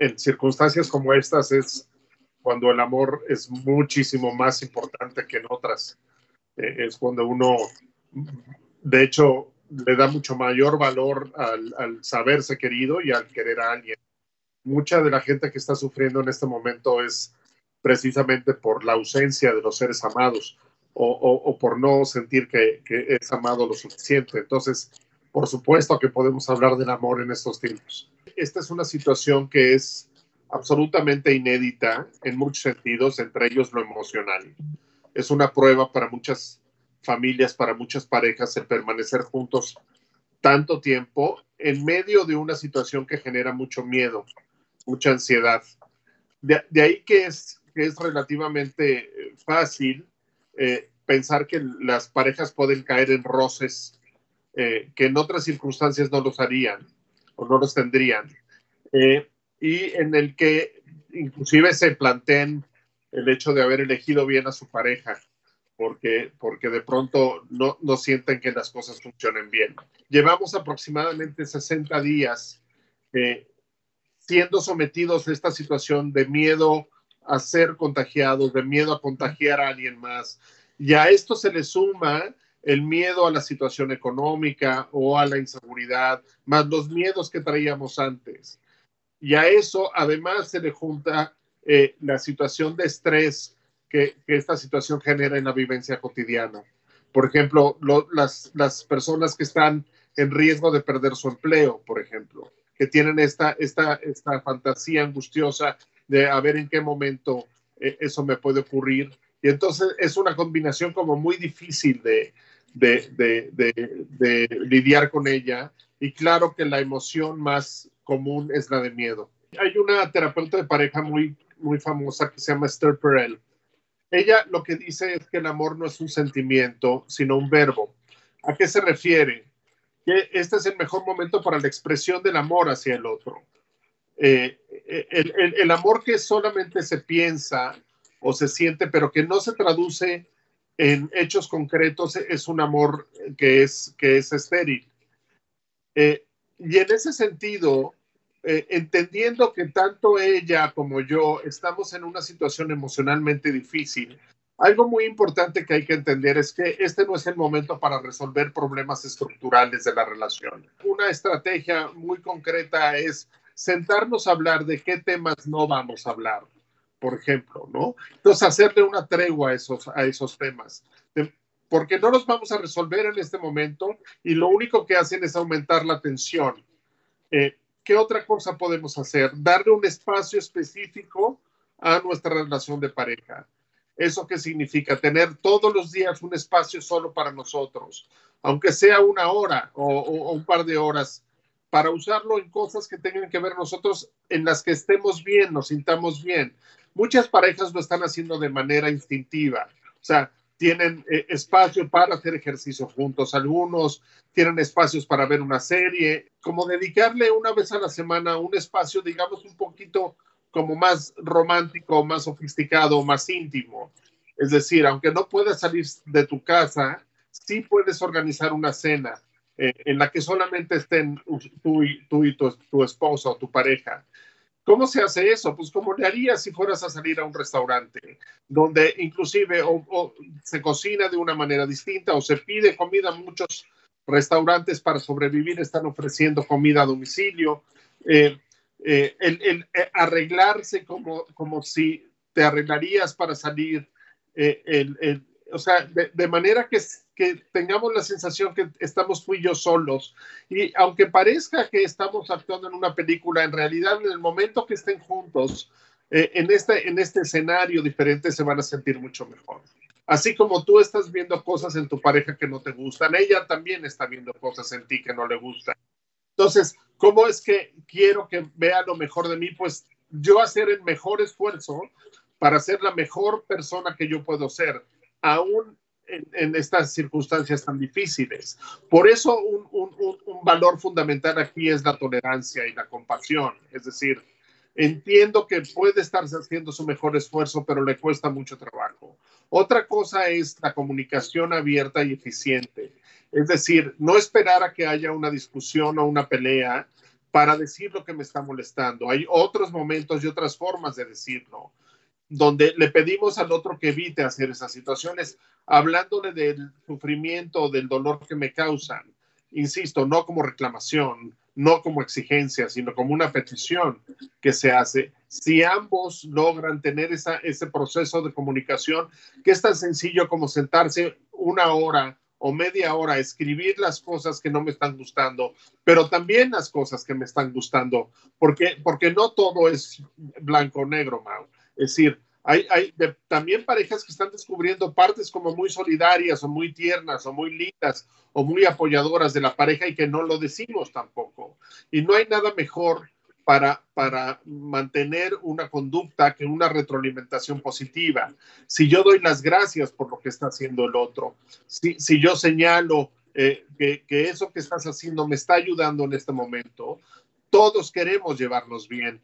en circunstancias como estas es cuando el amor es muchísimo más importante que en otras. Eh, es cuando uno, de hecho, le da mucho mayor valor al, saberse querido y al querer a alguien. Mucha de la gente que está sufriendo en este momento es precisamente por la ausencia de los seres amados o, por no sentir que, es amado lo suficiente. Entonces, por supuesto que podemos hablar del amor en estos tiempos. Esta es una situación que es absolutamente inédita en muchos sentidos, entre ellos lo emocional. Es una prueba para muchas familias, para muchas parejas, el permanecer juntos tanto tiempo en medio de una situación que genera mucho miedo, mucha ansiedad. De, ahí que es, que es relativamente fácil eh, pensar que las parejas pueden caer en roces eh, que en otras circunstancias no los harían o no los tendrían. Eh, y en el que inclusive se planteen el hecho de haber elegido bien a su pareja, porque, porque de pronto no, no sienten que las cosas funcionen bien. Llevamos aproximadamente 60 días eh, siendo sometidos a esta situación de miedo a ser contagiados, de miedo a contagiar a alguien más. Y a esto se le suma el miedo a la situación económica o a la inseguridad, más los miedos que traíamos antes. Y a eso además se le junta eh, la situación de estrés que, esta situación genera en la vivencia cotidiana. Por ejemplo, lo, las, las personas que están en riesgo de perder su empleo, por ejemplo, que tienen esta, esta, esta fantasía angustiosa de a ver en qué momento eh, eso me puede ocurrir. Y entonces es una combinación como muy difícil de, de, de, lidiar con ella. Y claro que la emoción más común es la de miedo. Hay una terapeuta de pareja muy, muy famosa que se llama Esther Perel. Ella lo que dice es que el amor no es un sentimiento, sino un verbo. ¿A qué se refiere? Que este es el mejor momento para la expresión del amor hacia el otro. Eh, el, el, amor que solamente se piensa o se siente, pero que no se traduce en hechos concretos, es un amor que es, que es estéril. Eh, y en ese sentido, eh, entendiendo que tanto ella como yo estamos en una situación emocionalmente difícil, algo muy importante que hay que entender es que este no es el momento para resolver problemas estructurales de la relación. Una estrategia muy concreta es sentarnos a hablar de qué temas no vamos a hablar, por ejemplo, ¿no? Entonces, hacerle una tregua a esos, a esos temas, porque no los vamos a resolver en este momento y lo único que hacen es aumentar la tensión. Eh, ¿Qué otra cosa podemos hacer? Darle un espacio específico a nuestra relación de pareja. ¿Eso qué significa? Tener todos los días un espacio solo para nosotros, aunque sea una hora o, o, o un par de horas, para usarlo en cosas que tengan que ver nosotros, en las que estemos bien, nos sintamos bien. Muchas parejas lo están haciendo de manera instintiva, o sea, tienen eh, espacio para hacer ejercicio juntos, algunos tienen espacios para ver una serie, como dedicarle una vez a la semana un espacio, digamos, un poquito como más romántico, más sofisticado, más íntimo. Es decir, aunque no puedas salir de tu casa, sí puedes organizar una cena eh, en la que solamente estén tú y, tú y tu, esposa o tu pareja. ¿Cómo se hace eso? Pues como le harías si fueras a salir a un restaurante, donde inclusive se cocina de una manera distinta o se pide comida. Muchos restaurantes para sobrevivir están ofreciendo comida a domicilio. Eh, eh, el, arreglarse como, como si te arreglarías para salir, o sea, de manera que, que, tengamos la sensación que estamos tú y yo solos. Y aunque parezca que estamos actuando en una película, en realidad en el momento que estén juntos, eh, en, este, en este escenario diferente se van a sentir mucho mejor. Así como tú estás viendo cosas en tu pareja que no te gustan, ella también está viendo cosas en ti que no le gustan. Entonces, ¿cómo es que quiero que vea lo mejor de mí? Pues yo hacer el mejor esfuerzo para ser la mejor persona que yo puedo ser, aún en, estas circunstancias tan difíciles. Por eso un, un, un, valor fundamental aquí es la tolerancia y la compasión. Es decir, entiendo que puede estar haciendo su mejor esfuerzo, pero le cuesta mucho trabajo. Otra cosa es la comunicación abierta y eficiente. Es decir, no esperar a que haya una discusión o una pelea para decir lo que me está molestando. Hay otros momentos y otras formas de decirlo, donde le pedimos al otro que evite hacer esas situaciones, hablándole del sufrimiento, del dolor que me causan. Insisto, no como reclamación, no como exigencia, sino como una petición que se hace. Si ambos logran tener esa, ese proceso de comunicación, que es tan sencillo como sentarse una hora o media hora a escribir las cosas que no me están gustando, pero también las cosas que me están gustando, porque, porque no todo es blanco o negro, Mau. Es decir, hay, también parejas que están descubriendo partes como muy solidarias o muy tiernas o muy lindas o muy apoyadoras de la pareja y que no lo decimos tampoco. Y no hay nada mejor para, para mantener una conducta que una retroalimentación positiva. Si yo doy las gracias por lo que está haciendo el otro, si, si yo señalo eh, que, que eso que estás haciendo me está ayudando en este momento, todos queremos llevarnos bien.